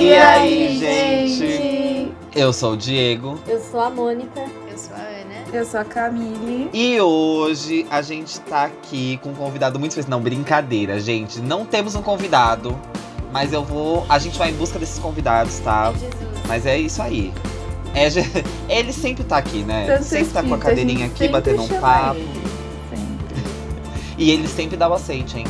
E aí, gente? Eu sou o Diego. Eu sou a Mônica. Eu sou a Ana. Eu sou a Camille. E hoje a gente tá aqui com um convidado muito especial. Não, brincadeira, gente. Não temos um convidado, mas eu vou. A gente vai em busca desses convidados, tá? Jesus. Mas é isso aí. É, ele sempre tá aqui, né? Tanto sempre tá com a cadeirinha gente aqui, batendo um papo. ele. Sempre. E ele sempre dá o aceite, hein?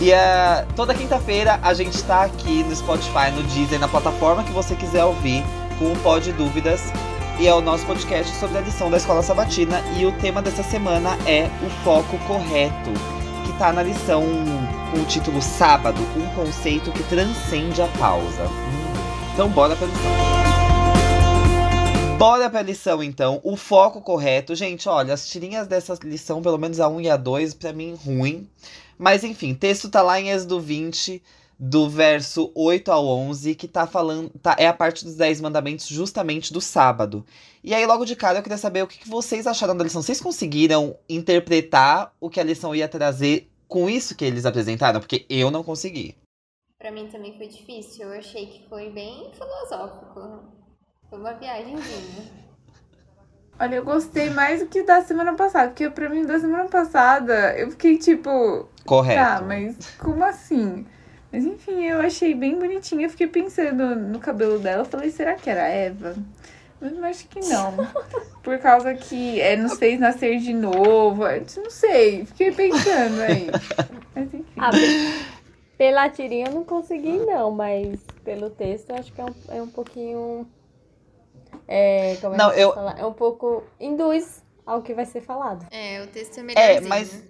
E é, toda quinta-feira a gente tá aqui no Spotify, no Deezer, na plataforma que você quiser ouvir, com o Pod Dúvidas. E é o nosso podcast sobre a lição da Escola Sabatina. E o tema dessa semana é o foco correto, que tá na lição com o título Sábado, um conceito que transcende a pausa. Então bora pra lição. Bora pra lição, então. O foco correto. Gente, olha, as tirinhas dessa lição, pelo menos a 1 e a 2, pra mim, ruim. Mas enfim, texto tá lá em Êxodo 20, do verso 8 ao 11, que tá falando. Tá, é a parte dos 10 mandamentos, justamente do sábado. E aí, logo de cara, eu queria saber o que, que vocês acharam da lição. Vocês conseguiram interpretar o que a lição ia trazer com isso que eles apresentaram? Porque eu não consegui. Pra mim também foi difícil. Eu achei que foi bem filosófico. Foi uma viagemzinha. Olha, eu gostei mais do que da semana passada, porque pra mim da semana passada eu fiquei tipo, Correto. tá, mas como assim? Mas enfim, eu achei bem bonitinha. Eu fiquei pensando no cabelo dela. Eu falei, será que era a Eva? Mas eu acho que não. Por causa que é, nos fez nascer de novo. Eu Não sei. Fiquei pensando aí. Mas enfim. Ah, pe- pela tirinha eu não consegui, não, mas pelo texto eu acho que é um, é um pouquinho. É, como é Não, que eu? É um pouco. induz ao que vai ser falado. É, o texto é É, melhorzinho. mas.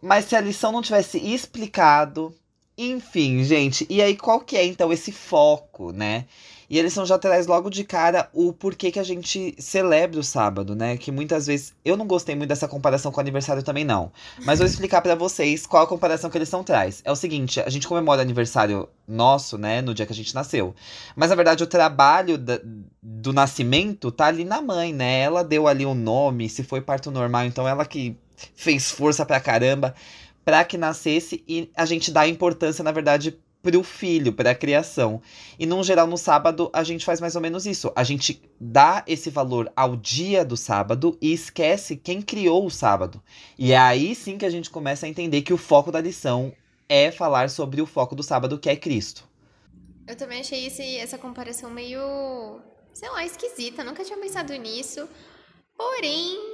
Mas se a lição não tivesse explicado. Enfim, gente. E aí, qual que é então esse foco, né? E a lição já traz logo de cara o porquê que a gente celebra o sábado, né? Que muitas vezes. Eu não gostei muito dessa comparação com o aniversário também, não. Mas vou explicar pra vocês qual a comparação que a lição traz. É o seguinte: a gente comemora aniversário nosso, né? No dia que a gente nasceu. Mas na verdade, o trabalho da- do nascimento tá ali na mãe, né? Ela deu ali o nome, se foi parto normal, então ela que fez força pra caramba pra que nascesse e a gente dá importância, na verdade, pro filho, pra criação. E num geral, no sábado, a gente faz mais ou menos isso. A gente dá esse valor ao dia do sábado e esquece quem criou o sábado. E é aí sim que a gente começa a entender que o foco da lição é falar sobre o foco do sábado, que é Cristo. Eu também achei esse, essa comparação meio, sei lá, esquisita. Nunca tinha pensado nisso. Porém,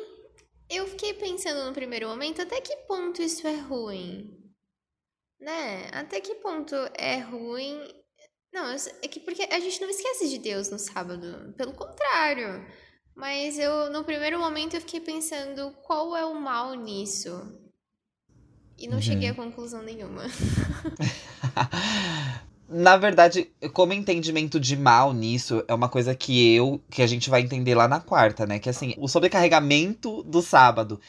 eu fiquei pensando no primeiro momento até que ponto isso é ruim. Né? Até que ponto é ruim. Não, é que porque a gente não esquece de Deus no sábado. Pelo contrário. Mas eu, no primeiro momento, eu fiquei pensando qual é o mal nisso. E não Uhum. cheguei a conclusão nenhuma. Na verdade, como entendimento de mal nisso é uma coisa que eu, que a gente vai entender lá na quarta, né? Que assim, o sobrecarregamento do sábado.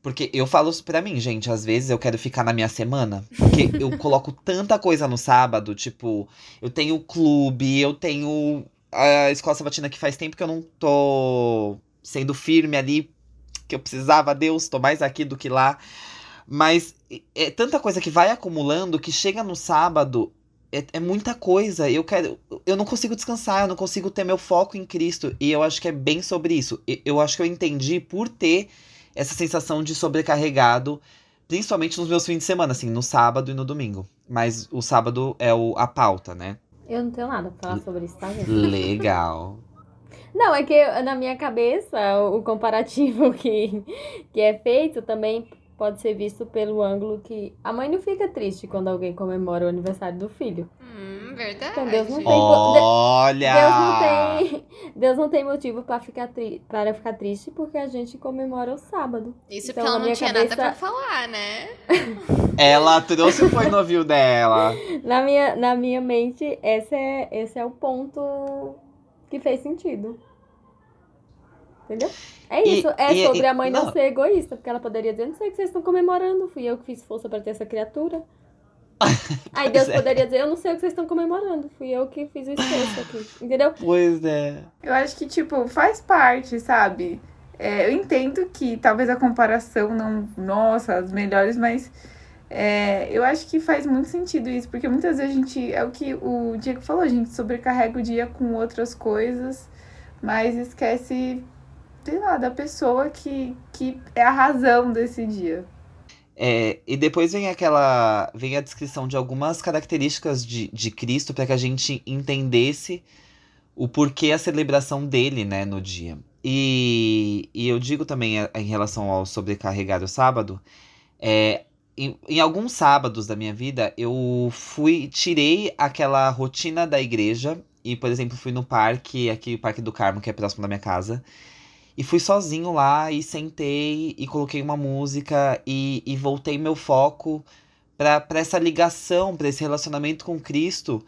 Porque eu falo isso pra mim, gente, às vezes eu quero ficar na minha semana, porque eu coloco tanta coisa no sábado, tipo, eu tenho o clube, eu tenho a escola sabatina que faz tempo que eu não tô sendo firme ali, que eu precisava, Deus, tô mais aqui do que lá. Mas é tanta coisa que vai acumulando que chega no sábado, é, é muita coisa. Eu quero. Eu não consigo descansar, eu não consigo ter meu foco em Cristo. E eu acho que é bem sobre isso. Eu acho que eu entendi por ter essa sensação de sobrecarregado, principalmente nos meus fins de semana, assim, no sábado e no domingo. Mas o sábado é o, a pauta, né? Eu não tenho nada pra falar sobre isso, tá? Legal. Não, é que na minha cabeça o comparativo que, que é feito também pode ser visto pelo ângulo que a mãe não fica triste quando alguém comemora o aniversário do filho. Hum, verdade. Então, Deus não tem- Olha! Deus não tem, Deus não tem motivo para ficar, tri, para ficar triste porque a gente comemora o sábado. Isso Então, porque ela não tinha cabeça- nada pra falar, né? Ela trouxe o foi novio dela. Na minha, na minha mente, esse é, esse é o ponto que fez sentido. Entendeu? É E- isso, é e- sobre e- a mãe não. não. ser egoísta, porque ela poderia dizer, não sei o que vocês estão comemorando, fui eu que fiz força pra ter essa criatura. Aí Deus é. poderia dizer, eu não sei o que vocês estão comemorando, fui eu que fiz o esforço aqui, entendeu? Pois é. Eu acho que, tipo, faz parte, sabe? É, eu entendo que talvez a comparação não. Nossa, as melhores, mas É, eu acho que faz muito sentido isso, porque muitas vezes a gente, é o que o Diego falou, a gente sobrecarrega o dia com outras coisas, mas esquece, sei lá, da pessoa que, que é a razão desse dia. É, e depois vem aquela. vem a descrição de algumas características de, de Cristo para que a gente entendesse o porquê a celebração dele, né, no dia. E, e eu digo também em relação ao sobrecarregar o sábado, é, em, em, alguns sábados da minha vida, eu fui, tirei aquela rotina da igreja e, por exemplo, fui no parque, aqui o Parque do Carmo, que é próximo da minha casa. E fui sozinho lá e sentei e coloquei uma música e, e voltei meu foco para essa ligação, para esse relacionamento com Cristo,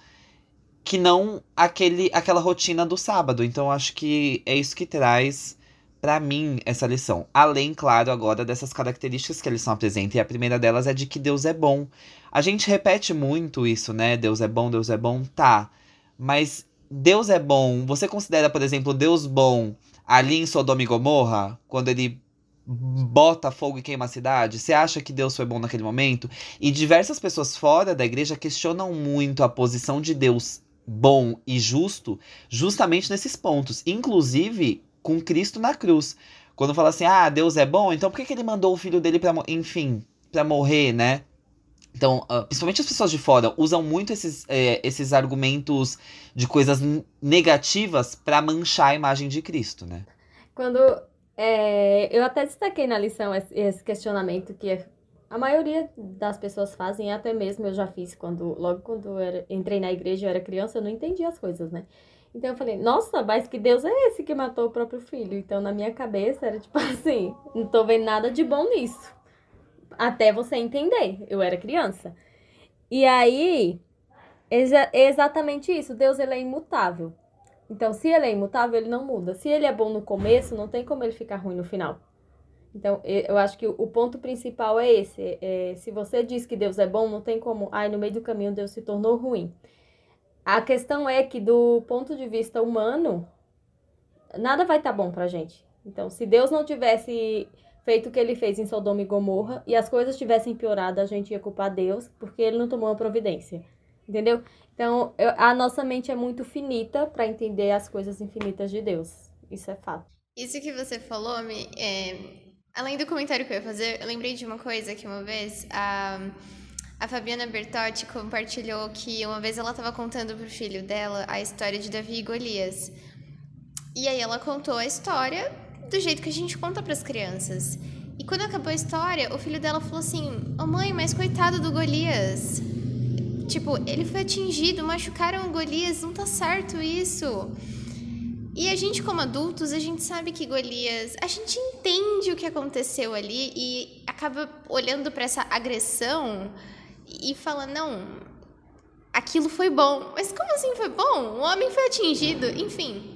que não aquele aquela rotina do sábado. Então acho que é isso que traz para mim essa lição. Além, claro, agora dessas características que a lição apresenta. E a primeira delas é de que Deus é bom. A gente repete muito isso, né? Deus é bom, Deus é bom, tá. Mas Deus é bom. Você considera, por exemplo, Deus bom ali em Sodoma e Gomorra, quando ele bota fogo e queima a cidade? Você acha que Deus foi bom naquele momento? E diversas pessoas fora da igreja questionam muito a posição de Deus bom e justo, justamente nesses pontos, inclusive com Cristo na cruz. Quando fala assim: "Ah, Deus é bom, então por que, que ele mandou o filho dele para, enfim, para morrer, né?" Então, uh, principalmente as pessoas de fora usam muito esses, é, esses argumentos de coisas negativas para manchar a imagem de Cristo, né? Quando é, eu até destaquei na lição esse questionamento que a maioria das pessoas fazem, até mesmo eu já fiz quando logo quando era, entrei na igreja eu era criança, eu não entendia as coisas, né? Então eu falei, nossa, mas que Deus é esse que matou o próprio filho? Então na minha cabeça era tipo assim, não tô vendo nada de bom nisso até você entender. Eu era criança. E aí, é exatamente isso. Deus ele é imutável. Então, se ele é imutável, ele não muda. Se ele é bom no começo, não tem como ele ficar ruim no final. Então, eu acho que o ponto principal é esse. É, se você diz que Deus é bom, não tem como. Ai, no meio do caminho Deus se tornou ruim. A questão é que, do ponto de vista humano, nada vai estar tá bom pra gente. Então, se Deus não tivesse feito o que ele fez em Sodoma e Gomorra e as coisas tivessem piorado, a gente ia culpar Deus porque ele não tomou uma providência. Entendeu? Então, eu, a nossa mente é muito finita para entender as coisas infinitas de Deus. Isso é fato. Isso que você falou, me, é, além do comentário que eu ia fazer, eu lembrei de uma coisa que uma vez a, a Fabiana Bertotti compartilhou que uma vez ela estava contando pro filho dela a história de Davi e Golias. E aí ela contou a história do jeito que a gente conta para as crianças. E quando acabou a história, o filho dela falou assim: Ô oh, mãe, mas coitado do Golias. Tipo, ele foi atingido, machucaram o Golias, não tá certo isso. E a gente, como adultos, a gente sabe que Golias. A gente entende o que aconteceu ali e acaba olhando para essa agressão e fala: não, aquilo foi bom. Mas como assim foi bom? O homem foi atingido, enfim.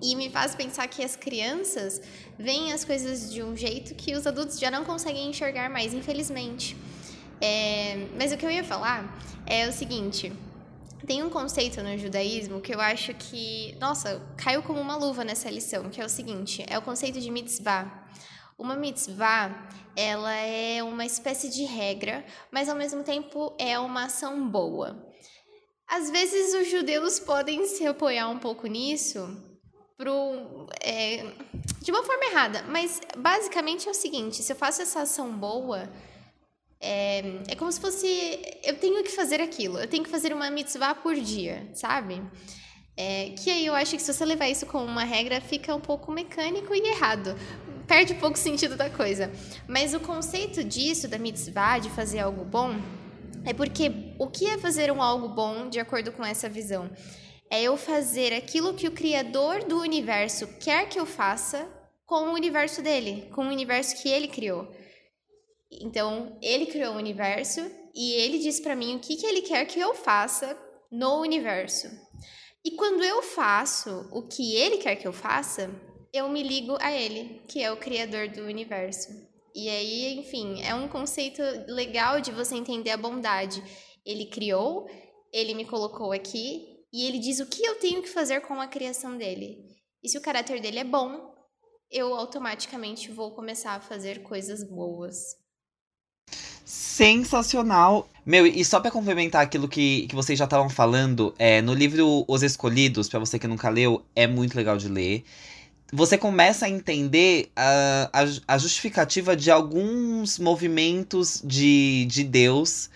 E me faz pensar que as crianças veem as coisas de um jeito que os adultos já não conseguem enxergar mais, infelizmente. É, mas o que eu ia falar é o seguinte: tem um conceito no judaísmo que eu acho que, nossa, caiu como uma luva nessa lição, que é o seguinte: é o conceito de mitzvah. Uma mitzvah, ela é uma espécie de regra, mas ao mesmo tempo é uma ação boa. Às vezes os judeus podem se apoiar um pouco nisso, pro, é, de uma forma errada. Mas basicamente é o seguinte: se eu faço essa ação boa, é, é como se fosse. Eu tenho que fazer aquilo. Eu tenho que fazer uma mitzvah por dia, sabe? É, que aí eu acho que se você levar isso como uma regra, fica um pouco mecânico e errado. Perde um pouco o sentido da coisa. Mas o conceito disso, da mitzvah, de fazer algo bom, é porque o que é fazer um algo bom de acordo com essa visão? É eu fazer aquilo que o Criador do universo quer que eu faça com o universo dele, com o universo que ele criou. Então, ele criou o universo e ele diz para mim o que, que ele quer que eu faça no universo. E quando eu faço o que ele quer que eu faça, eu me ligo a ele, que é o criador do universo. E aí, enfim, é um conceito legal de você entender a bondade. Ele criou, ele me colocou aqui e ele diz o que eu tenho que fazer com a criação dele. E se o caráter dele é bom, eu automaticamente vou começar a fazer coisas boas. Sensacional. Meu, e só pra complementar aquilo que, que vocês já estavam falando, é, no livro Os Escolhidos, para você que nunca leu, é muito legal de ler. Você começa a entender a, a, a justificativa de alguns movimentos de, de Deus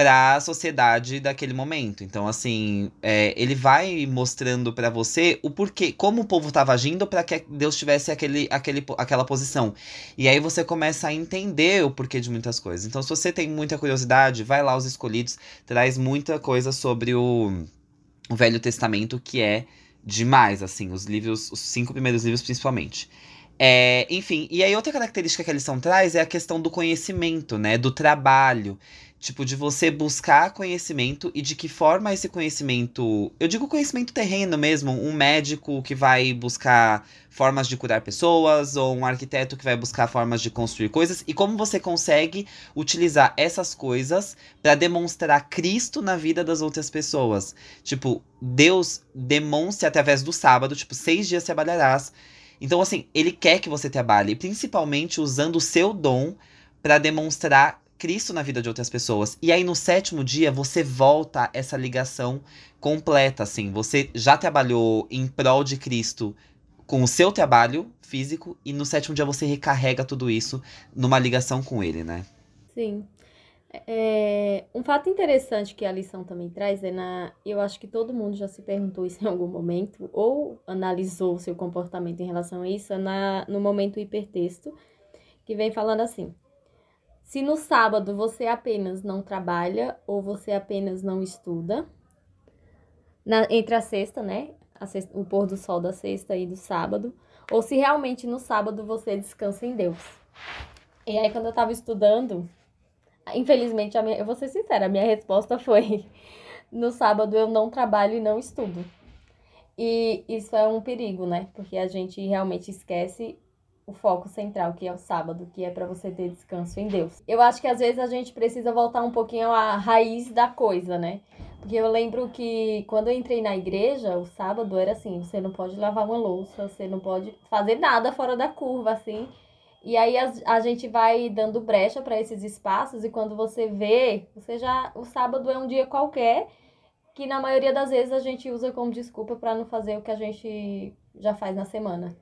para a sociedade daquele momento. Então, assim, é, ele vai mostrando para você o porquê, como o povo estava agindo para que Deus tivesse aquele, aquele, aquela posição. E aí você começa a entender o porquê de muitas coisas. Então, se você tem muita curiosidade, vai lá, Os Escolhidos, traz muita coisa sobre o, o Velho Testamento, que é demais, assim, os livros, os cinco primeiros livros principalmente. É, enfim, e aí outra característica que a lição traz é a questão do conhecimento, né? Do trabalho. Tipo, de você buscar conhecimento e de que forma esse conhecimento. Eu digo conhecimento terreno mesmo, um médico que vai buscar formas de curar pessoas, ou um arquiteto que vai buscar formas de construir coisas, e como você consegue utilizar essas coisas para demonstrar Cristo na vida das outras pessoas. Tipo, Deus demonstra através do sábado, tipo, seis dias trabalharás. Então, assim, ele quer que você trabalhe, principalmente usando o seu dom para demonstrar Cristo na vida de outras pessoas. E aí no sétimo dia você volta essa ligação completa, assim. Você já trabalhou em prol de Cristo com o seu trabalho físico e no sétimo dia você recarrega tudo isso numa ligação com ele, né? Sim. É, um fato interessante que a lição também traz é na. Eu acho que todo mundo já se perguntou isso em algum momento, ou analisou seu comportamento em relação a isso, é na, no momento hipertexto, que vem falando assim: se no sábado você apenas não trabalha ou você apenas não estuda, na, entre a sexta, né? A sexta, o pôr do sol da sexta e do sábado, ou se realmente no sábado você descansa em Deus. E aí, quando eu tava estudando, infelizmente, a minha, eu vou ser sincera, a minha resposta foi: no sábado eu não trabalho e não estudo. E isso é um perigo, né? Porque a gente realmente esquece o foco central, que é o sábado, que é para você ter descanso em Deus. Eu acho que às vezes a gente precisa voltar um pouquinho à raiz da coisa, né? Porque eu lembro que quando eu entrei na igreja, o sábado era assim, você não pode lavar uma louça, você não pode fazer nada fora da curva, assim. E aí a, a gente vai dando brecha para esses espaços e quando você vê, você já o sábado é um dia qualquer que na maioria das vezes a gente usa como desculpa para não fazer o que a gente já faz na semana.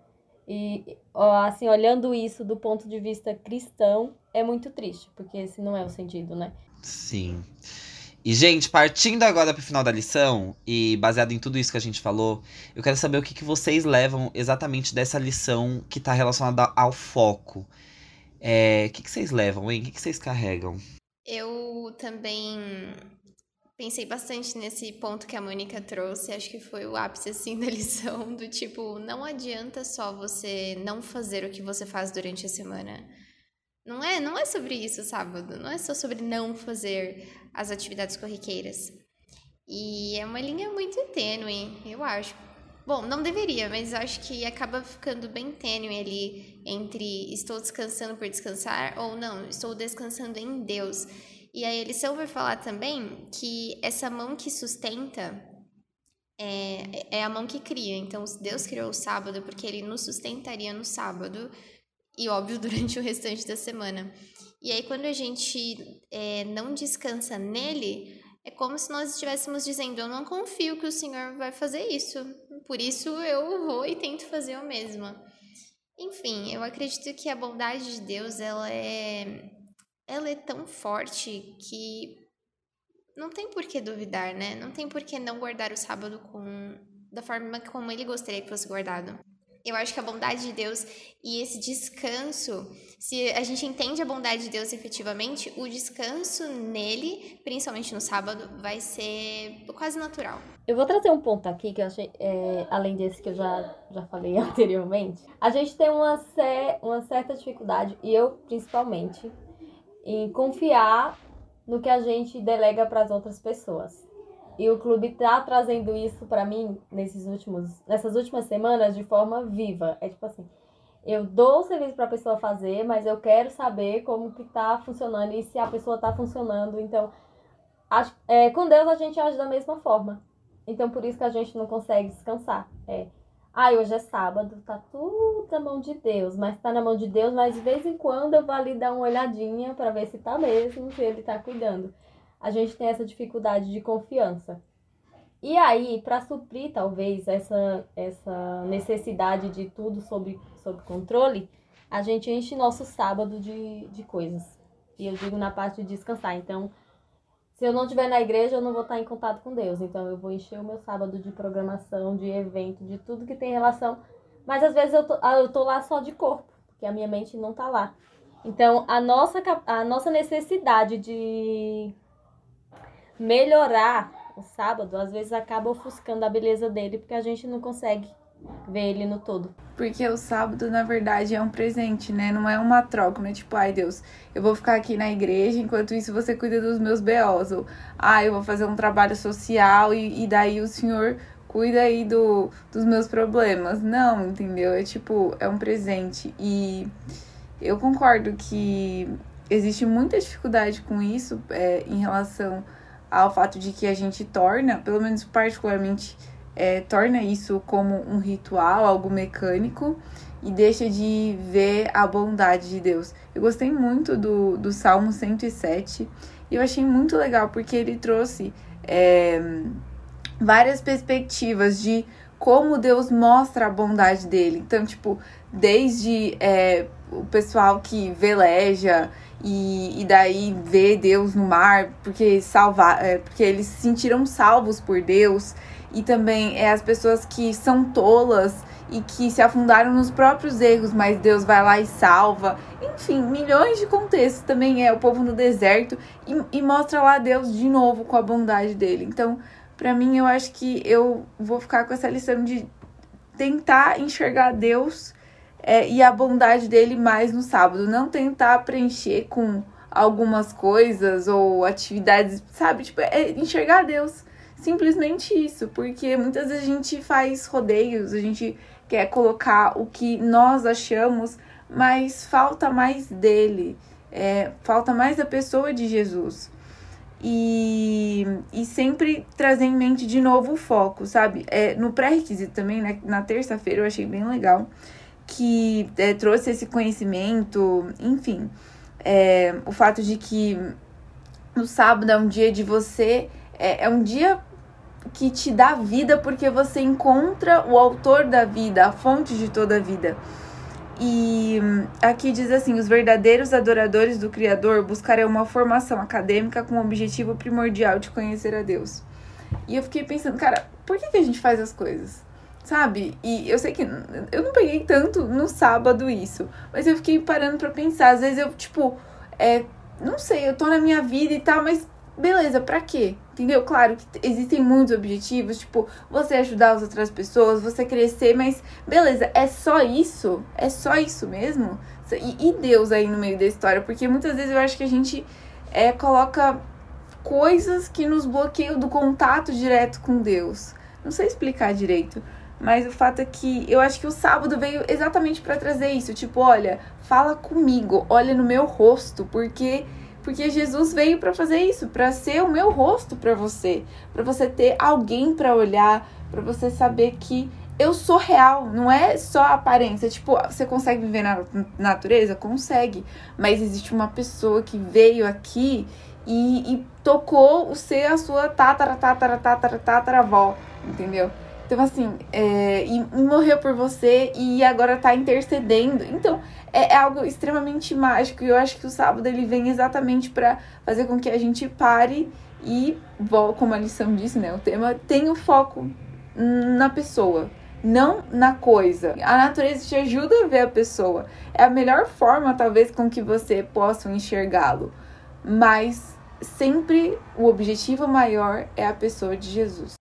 E, assim, olhando isso do ponto de vista cristão, é muito triste, porque esse não é o sentido, né? Sim. E, gente, partindo agora para o final da lição, e baseado em tudo isso que a gente falou, eu quero saber o que, que vocês levam exatamente dessa lição que está relacionada ao foco. É, o que, que vocês levam, hein? O que, que vocês carregam? Eu também Pensei bastante nesse ponto que a Mônica trouxe, acho que foi o ápice assim da lição do tipo, não adianta só você não fazer o que você faz durante a semana. Não é, não é sobre isso sábado, não é só sobre não fazer as atividades corriqueiras. E é uma linha muito tênue, eu acho. Bom, não deveria, mas acho que acaba ficando bem tênue ali entre estou descansando por descansar ou não, estou descansando em Deus. E aí lição vai falar também que essa mão que sustenta é, é a mão que cria. Então, Deus criou o sábado porque ele nos sustentaria no sábado e, óbvio, durante o restante da semana. E aí, quando a gente é, não descansa nele, é como se nós estivéssemos dizendo: Eu não confio que o Senhor vai fazer isso, por isso eu vou e tento fazer eu mesma. Enfim, eu acredito que a bondade de Deus ela é ela é tão forte que não tem por que duvidar, né? Não tem por que não guardar o sábado com da forma como ele gostaria que fosse guardado. Eu acho que a bondade de Deus e esse descanso, se a gente entende a bondade de Deus efetivamente, o descanso nele, principalmente no sábado, vai ser quase natural. Eu vou trazer um ponto aqui que eu achei, é, além desse que eu já, já falei anteriormente. A gente tem uma, uma certa dificuldade, e eu principalmente, em confiar no que a gente delega para as outras pessoas. E o clube tá trazendo isso para mim nesses últimos, nessas últimas semanas de forma viva. É tipo assim, eu dou o serviço para a pessoa fazer, mas eu quero saber como que tá funcionando e se a pessoa tá funcionando. Então, acho, é, com Deus a gente age da mesma forma. Então, por isso que a gente não consegue descansar. É, Ai, hoje é sábado, tá tudo na mão de Deus, mas tá na mão de Deus, mas de vez em quando eu vou ali dar uma olhadinha para ver se tá mesmo, se ele tá cuidando. A gente tem essa dificuldade de confiança. E aí, para suprir talvez essa, essa necessidade de tudo sob, sob controle, a gente enche nosso sábado de, de coisas. E eu digo na parte de descansar. Então, se eu não estiver na igreja, eu não vou estar em contato com Deus. Então, eu vou encher o meu sábado de programação, de evento, de tudo que tem relação. Mas às vezes eu tô, ah, eu tô lá só de corpo, porque a minha mente não tá lá. Então, a nossa, a nossa necessidade de melhorar o sábado, às vezes acaba ofuscando a beleza dele, porque a gente não consegue ver ele no todo. Porque o sábado, na verdade, é um presente, né? Não é uma troca, né? Tipo, ai Deus, eu vou ficar aqui na igreja, enquanto isso você cuida dos meus B.O.s. Ou, ah, eu vou fazer um trabalho social e, e daí o senhor cuida aí do, dos meus problemas. Não, entendeu? É tipo, é um presente. E eu concordo que existe muita dificuldade com isso é, em relação ao fato de que a gente torna, pelo menos particularmente é, torna isso como um ritual, algo mecânico, e deixa de ver a bondade de Deus. Eu gostei muito do, do Salmo 107 e eu achei muito legal porque ele trouxe é, várias perspectivas de como Deus mostra a bondade dele. Então, tipo, desde é, o pessoal que veleja e, e daí vê Deus no mar porque salvar, é, porque eles se sentiram salvos por Deus e também é as pessoas que são tolas e que se afundaram nos próprios erros, mas Deus vai lá e salva. Enfim, milhões de contextos também é o povo no deserto e, e mostra lá Deus de novo com a bondade dele. Então, para mim, eu acho que eu vou ficar com essa lição de tentar enxergar Deus é, e a bondade dele mais no sábado, não tentar preencher com algumas coisas ou atividades, sabe? Tipo, é enxergar Deus simplesmente isso, porque muitas vezes a gente faz rodeios, a gente quer colocar o que nós achamos, mas falta mais dele, é, falta mais da pessoa de Jesus. E, e sempre trazer em mente de novo o foco, sabe? É, no pré-requisito também, né, na terça-feira, eu achei bem legal que é, trouxe esse conhecimento, enfim, é, o fato de que no sábado é um dia de você, é, é um dia que te dá vida porque você encontra o autor da vida, a fonte de toda a vida. E aqui diz assim: os verdadeiros adoradores do Criador buscarão uma formação acadêmica com o objetivo primordial de conhecer a Deus. E eu fiquei pensando, cara, por que, que a gente faz as coisas? Sabe? E eu sei que eu não peguei tanto no sábado isso, mas eu fiquei parando para pensar. Às vezes eu, tipo, é, não sei, eu tô na minha vida e tal, mas beleza, pra quê? Entendeu? Claro que existem muitos objetivos, tipo, você ajudar as outras pessoas, você crescer, mas beleza, é só isso? É só isso mesmo? E, e Deus aí no meio da história, porque muitas vezes eu acho que a gente é, coloca coisas que nos bloqueiam do contato direto com Deus. Não sei explicar direito, mas o fato é que eu acho que o sábado veio exatamente para trazer isso, tipo, olha, fala comigo, olha no meu rosto, porque porque Jesus veio para fazer isso, para ser o meu rosto para você, para você ter alguém para olhar, para você saber que eu sou real, não é só aparência. Tipo, você consegue viver na natureza? Consegue. Mas existe uma pessoa que veio aqui e, e tocou o ser a sua tatara, tatara, tatara, tatara avó, entendeu? Então, assim, é, e morreu por você e agora tá intercedendo. Então, é, é, algo extremamente mágico. E eu acho que o sábado ele vem exatamente para fazer com que a gente pare e, como a lição disse, né? O tema tem o foco na pessoa, não na coisa. A natureza te ajuda a ver a pessoa. É a melhor forma, talvez, com que você possa enxergá-lo. Mas sempre o objetivo maior é a pessoa de Jesus.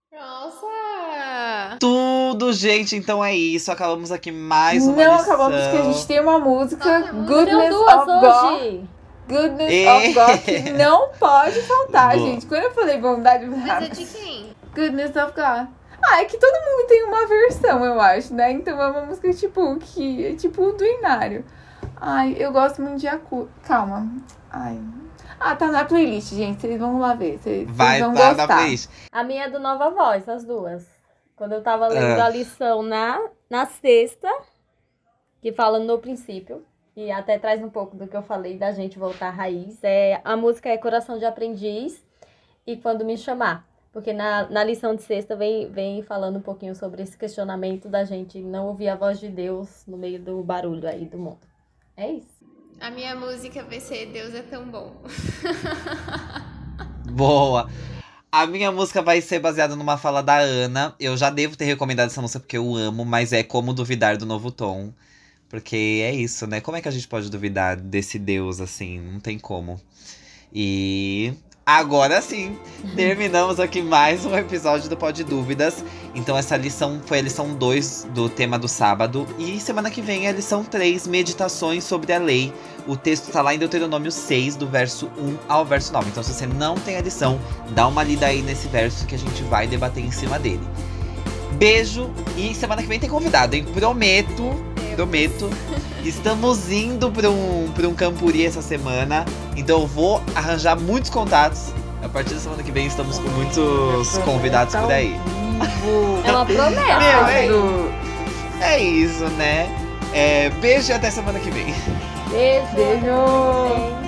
Tudo, gente. Então é isso. Acabamos aqui mais uma Não lição. acabamos porque a gente tem uma música Nossa, Goodness of God. hoje. Goodness É. of God que não pode faltar, Boa. gente. Quando eu falei bondade, Mas ah, é de quem? Goodness of God. Ah, é que todo mundo tem uma versão, eu acho, né? Então é uma música tipo que é tipo do Inário. Ai, eu gosto muito de Acu. Calma. Ai. Ah, tá na playlist, gente. Vocês vão lá ver. Vocês vocês Vai vão estar gostar. na playlist. A minha é do Nova Voz, as duas. Quando eu tava lendo Ah. a lição na, na sexta, que fala no princípio, e até traz um pouco do que eu falei da gente voltar à raiz, é, a música é Coração de Aprendiz e Quando Me Chamar. Porque na, na lição de sexta vem, vem falando um pouquinho sobre esse questionamento da gente não ouvir a voz de Deus no meio do barulho aí do mundo. É isso. A minha música vai ser Deus é tão bom. Boa. A minha música vai ser baseada numa fala da Ana. Eu já devo ter recomendado essa música porque eu amo, mas é Como Duvidar do Novo Tom. Porque é isso, né? Como é que a gente pode duvidar desse Deus assim? Não tem como. E agora sim, terminamos aqui mais um episódio do Pod Dúvidas. Então essa lição foi a lição 2 do tema do sábado. E semana que vem é a lição 3, Meditações sobre a Lei. O texto tá lá em Deuteronômio 6, do verso 1 ao verso 9. Então se você não tem a lição, dá uma lida aí nesse verso que a gente vai debater em cima dele. Beijo e semana que vem tem convidado, hein? Prometo, prometo. Estamos indo para um, pra um campuri essa semana, então eu vou arranjar muitos contatos. A partir da semana que vem estamos com muitos convidados por aí. É uma promessa. Meu, é, é isso, né? É, beijo e até semana que vem. Beijo. Beijo.